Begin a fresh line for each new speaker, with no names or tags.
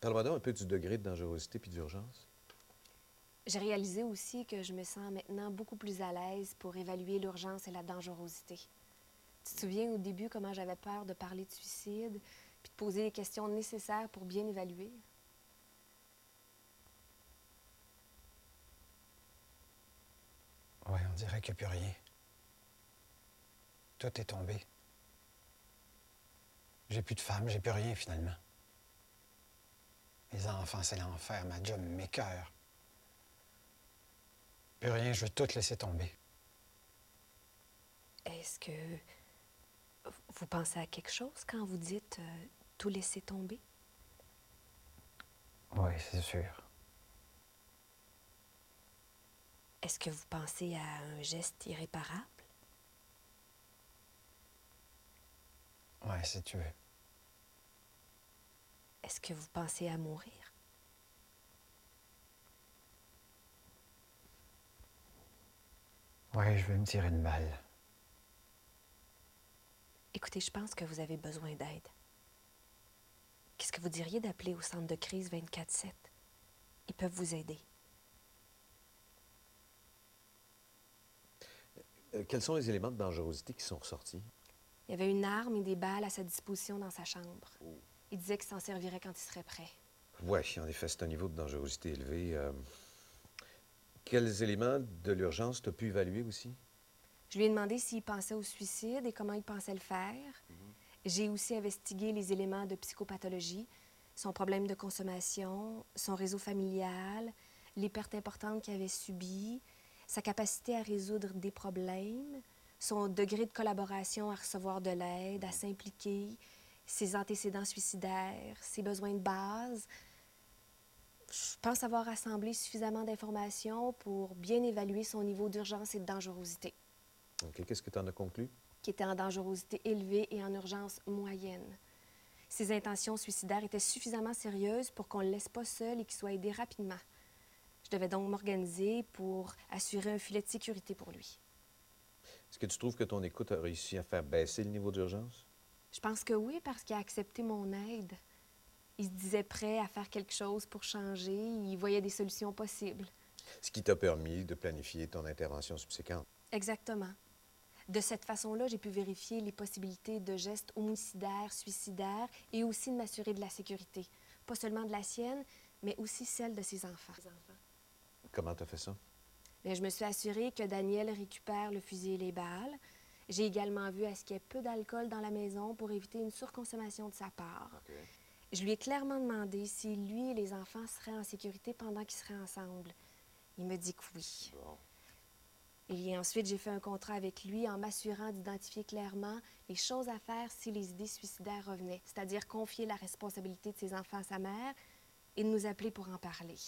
Parle-moi donc un peu du degré de dangerosité puis d'urgence.
J'ai réalisé aussi que je me sens maintenant beaucoup plus à l'aise pour évaluer l'urgence et la dangerosité. Tu te souviens au début comment j'avais peur de parler de suicide puis de poser les questions nécessaires pour bien évaluer?
Oui, on dirait qu'il n'y a plus rien. Tout est tombé. J'ai plus de femme, j'ai plus rien finalement. Les enfants, c'est l'enfer, ma job m'écœure. Plus rien, je veux tout laisser tomber.
Est-ce que vous pensez à quelque chose quand vous dites euh, tout laisser tomber?
Oui, c'est sûr.
Est-ce que vous pensez à un geste irréparable?
Oui, si tu veux.
Est-ce que vous pensez à mourir?
Oui, je vais me tirer une balle.
Écoutez, je pense que vous avez besoin d'aide. Qu'est-ce que vous diriez d'appeler au centre de crise 24-7? Ils peuvent vous aider.
Euh, quels sont les éléments de dangerosité qui sont ressortis?
Il y avait une arme et des balles à sa disposition dans sa chambre. Il disait qu'il s'en servirait quand il serait prêt.
Oui, en effet, c'est un niveau de dangerosité élevé. Euh, Quels éléments de l'urgence t'as pu évaluer aussi?
Je lui ai demandé s'il pensait au suicide et comment il pensait le faire. J'ai aussi investigué les éléments de psychopathologie, son problème de consommation, son réseau familial, les pertes importantes qu'il avait subies, sa capacité à résoudre des problèmes, son degré de collaboration à recevoir de l'aide, à s'impliquer, ses antécédents suicidaires, ses besoins de base. Je pense avoir rassemblé suffisamment d'informations pour bien évaluer son niveau d'urgence et de dangerosité,
OK, qu'est-ce que tu en as conclu?
qui était en dangerosité élevée et en urgence moyenne. Ses intentions suicidaires étaient suffisamment sérieuses pour qu'on ne le laisse pas seul et qu'il soit aidé rapidement. Je devais donc m'organiser pour assurer un filet de sécurité pour lui.
Est-ce que tu trouves que ton écoute a réussi à faire baisser le niveau d'urgence?
Je pense que oui, parce qu'il a accepté mon aide. Il se disait prêt à faire quelque chose pour changer. Il voyait des solutions possibles.
Ce qui t'a permis de planifier ton intervention subséquente.
Exactement. De cette façon-là, j'ai pu vérifier les possibilités de gestes homicidaires, suicidaires et aussi de m'assurer de la sécurité. Pas seulement de la sienne, mais aussi celle de ses enfants.
Comment t'as fait ça?
Bien, je me suis assurée que Daniel récupère le fusil et les balles. J'ai également vu à ce qu'il y ait peu d'alcool dans la maison pour éviter une surconsommation de sa part. Je lui ai clairement demandé si lui et les enfants seraient en sécurité pendant qu'ils seraient ensemble. Il me dit que oui.
Bon.
Et ensuite, j'ai fait un contrat avec lui en m'assurant d'identifier clairement les choses à faire si les idées suicidaires revenaient, c'est-à-dire confier la responsabilité de ses enfants à sa mère et de nous appeler pour en parler.